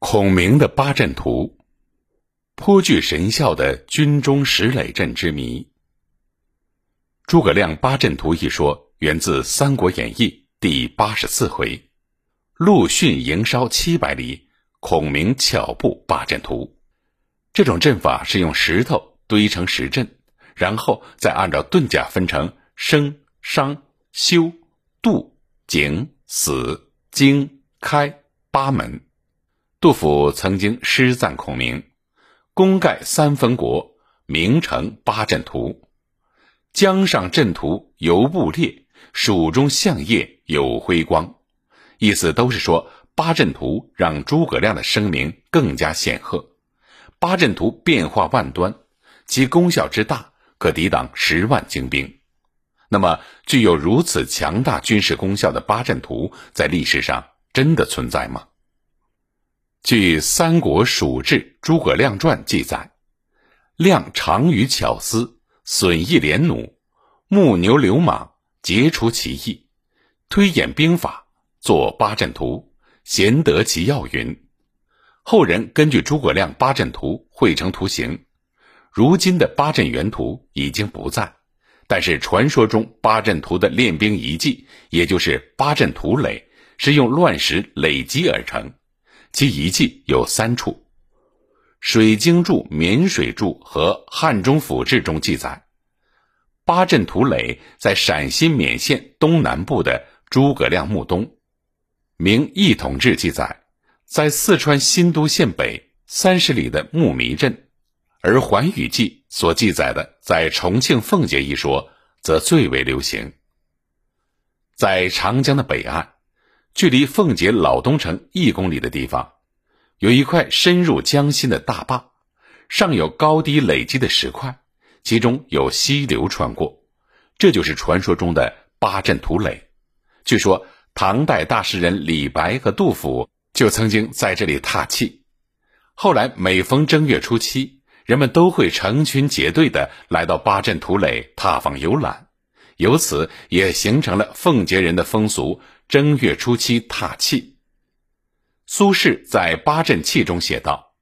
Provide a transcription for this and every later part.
孔明的八阵图，颇具神效的军中石垒阵之谜。诸葛亮八阵图一说源自《三国演义》第八十四回：“陆逊营烧七百里，孔明巧布八阵图。”这种阵法是用石头堆成石阵，然后再按照遁甲分成生、伤、休、杜、景、死、惊、开八门。杜甫曾经诗赞孔明：“功盖三分国，名成八阵图。江上阵图犹不列，蜀中相业有辉光。”意思都是说八阵图让诸葛亮的声名更加显赫。八阵图变化万端，其功效之大，可抵挡十万精兵。那么，具有如此强大军事功效的八阵图，在历史上真的存在吗？据《三国蜀志·诸葛亮传》记载，亮长于巧思，损益连弩，木牛流马，杰出奇艺，推演兵法，作八阵图，贤得其要云。后人根据诸葛亮八阵图绘成图形。如今的八阵原图已经不在，但是传说中八阵图的练兵遗迹，也就是八阵图垒，是用乱石累积而成。其遗迹有三处，《水经注·沔水注》和《汉中府志》中记载，八阵图垒在陕西勉县东南部的诸葛亮墓东。《明义统志》记载，在四川新都县北三十里的木迷镇，而《环宇记》所记载的在重庆奉节一说，则最为流行。在长江的北岸。距离奉节老东城一公里的地方，有一块深入江心的大坝，上有高低累积的石块，其中有溪流穿过，这就是传说中的八阵图垒。据说唐代大诗人李白和杜甫就曾经在这里踏气。后来每逢正月初七，人们都会成群结队的来到八阵图垒踏访游览，由此也形成了奉节人的风俗。正月初七踏气。苏轼在《八阵气》中写道：“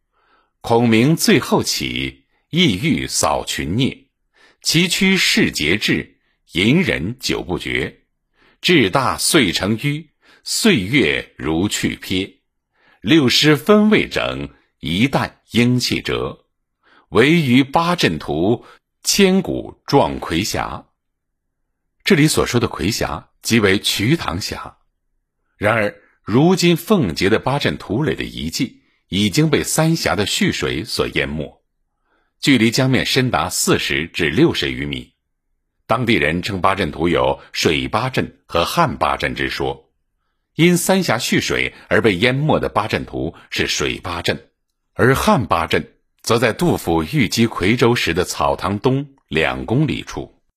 孔明最后起，意欲扫群孽。崎岖世节制，隐忍久不绝。志大遂成淤，岁月如去瞥。六师分未整，一旦英气折。唯余八阵图，千古壮魁侠。”这里所说的魁峡，即为瞿塘峡。然而，如今奉节的八阵图垒的遗迹已经被三峡的蓄水所淹没，距离江面深达四十至六十余米。当地人称八阵图有“水八阵”和“旱八阵”之说。因三峡蓄水而被淹没的八阵图是水八阵，而旱八阵则在杜甫寓击夔州时的草堂东两公里处。